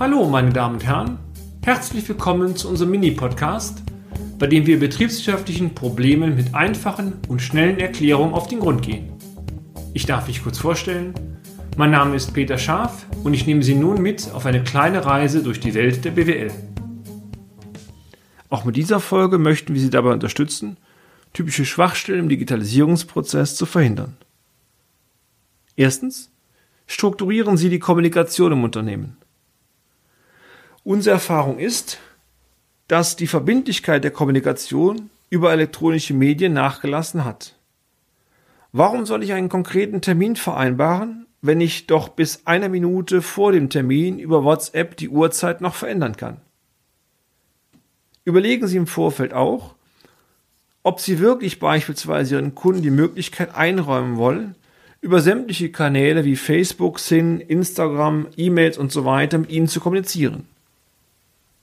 Hallo, meine Damen und Herren. Herzlich willkommen zu unserem Mini-Podcast, bei dem wir betriebswirtschaftlichen Problemen mit einfachen und schnellen Erklärungen auf den Grund gehen. Ich darf mich kurz vorstellen. Mein Name ist Peter Scharf und ich nehme Sie nun mit auf eine kleine Reise durch die Welt der BWL. Auch mit dieser Folge möchten wir Sie dabei unterstützen, typische Schwachstellen im Digitalisierungsprozess zu verhindern. Erstens, strukturieren Sie die Kommunikation im Unternehmen. Unsere Erfahrung ist, dass die Verbindlichkeit der Kommunikation über elektronische Medien nachgelassen hat. Warum soll ich einen konkreten Termin vereinbaren, wenn ich doch bis einer Minute vor dem Termin über WhatsApp die Uhrzeit noch verändern kann? Überlegen Sie im Vorfeld auch, ob Sie wirklich beispielsweise Ihren Kunden die Möglichkeit einräumen wollen, über sämtliche Kanäle wie Facebook, Sin, Instagram, E-Mails und so weiter mit Ihnen zu kommunizieren.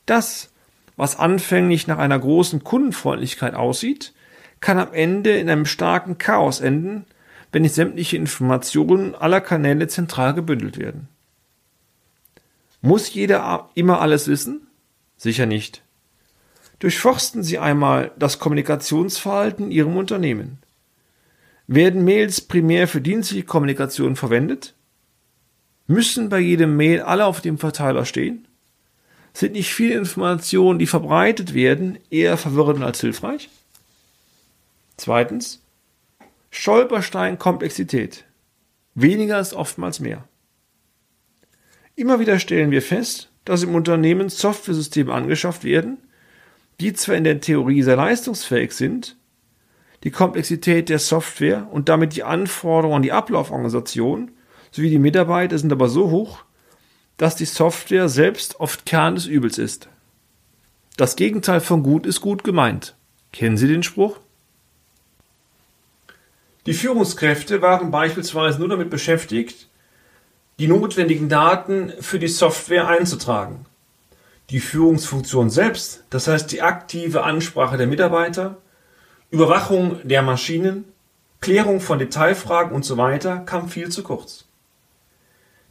Das, was anfänglich nach einer großen Kundenfreundlichkeit aussieht, kann am Ende in einem starken Chaos enden, wenn nicht sämtliche Informationen aller Kanäle zentral gebündelt werden. Muss jeder immer alles wissen? Sicher nicht. Durchforsten Sie einmal das Kommunikationsverhalten in Ihrem Unternehmen. Werden Mails primär für dienstliche Kommunikation verwendet? Müssen bei jedem Mail alle auf dem Verteiler stehen? Sind nicht viele Informationen, die verbreitet werden, eher verwirrend als hilfreich? Zweitens. Stolperstein Komplexität. Weniger ist oftmals mehr. Immer wieder stellen wir fest, dass im Unternehmen Softwaresysteme angeschafft werden, die zwar in der Theorie sehr leistungsfähig sind, die Komplexität der Software und damit die Anforderungen an die Ablauforganisation sowie die Mitarbeiter sind aber so hoch, dass die Software selbst oft Kern des Übels ist. Das Gegenteil von gut ist gut gemeint. Kennen Sie den Spruch? Die Führungskräfte waren beispielsweise nur damit beschäftigt, die notwendigen Daten für die Software einzutragen. Die Führungsfunktion selbst, das heißt die aktive Ansprache der Mitarbeiter, Überwachung der Maschinen, Klärung von Detailfragen und so kam viel zu kurz.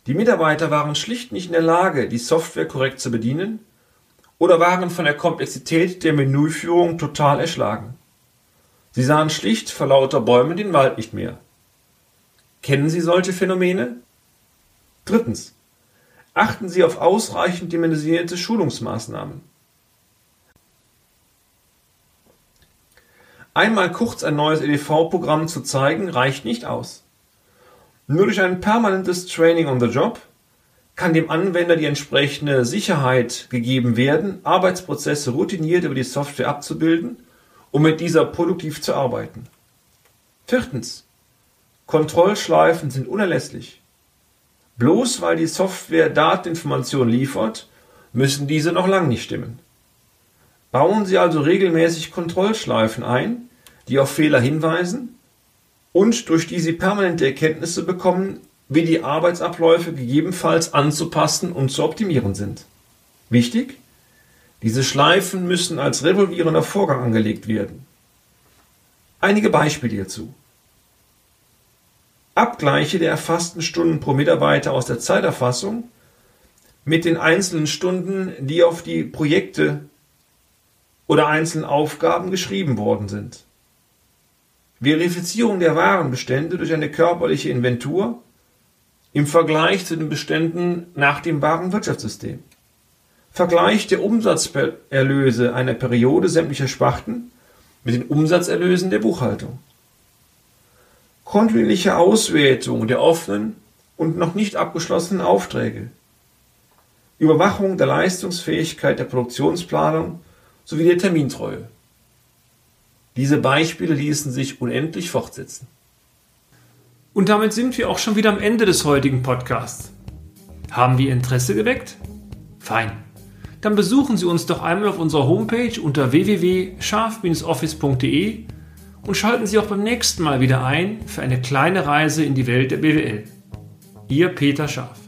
Die Mitarbeiter waren schlicht nicht in der Lage, die Software korrekt zu bedienen oder waren von der Komplexität der Menüführung total erschlagen. Sie sahen schlicht vor lauter Bäumen den Wald nicht mehr. Kennen Sie solche Phänomene? Drittens. Achten Sie auf ausreichend dimensionierte Schulungsmaßnahmen. Einmal kurz ein neues EDV-Programm zu zeigen, reicht nicht aus. Nur durch ein permanentes Training on the Job kann dem Anwender die entsprechende Sicherheit gegeben werden, Arbeitsprozesse routiniert über die Software abzubilden, um mit dieser produktiv zu arbeiten. Viertens. Kontrollschleifen sind unerlässlich. Bloß weil die Software Dateninformationen liefert, müssen diese noch lang nicht stimmen. Bauen Sie also regelmäßig Kontrollschleifen ein, die auf Fehler hinweisen und durch die Sie permanente Erkenntnisse bekommen, wie die Arbeitsabläufe gegebenenfalls anzupassen und zu optimieren sind. Wichtig? Diese Schleifen müssen als revolvierender Vorgang angelegt werden. Einige Beispiele hierzu. Abgleiche der erfassten Stunden pro Mitarbeiter aus der Zeiterfassung mit den einzelnen Stunden, die auf die Projekte oder einzelnen Aufgaben geschrieben worden sind. Verifizierung der Warenbestände durch eine körperliche Inventur im Vergleich zu den Beständen nach dem Warenwirtschaftssystem. Vergleich der Umsatzerlöse einer Periode sämtlicher Sparten mit den Umsatzerlösen der Buchhaltung. Kontinuierliche Auswertung der offenen und noch nicht abgeschlossenen Aufträge. Überwachung der Leistungsfähigkeit der Produktionsplanung sowie der Termintreue. Diese Beispiele ließen sich unendlich fortsetzen. Und damit sind wir auch schon wieder am Ende des heutigen Podcasts. Haben wir Interesse geweckt? Fein. Dann besuchen Sie uns doch einmal auf unserer Homepage unter www.scharf-office.de und schalten Sie auch beim nächsten Mal wieder ein für eine kleine Reise in die Welt der BWL. Ihr Peter Scharf.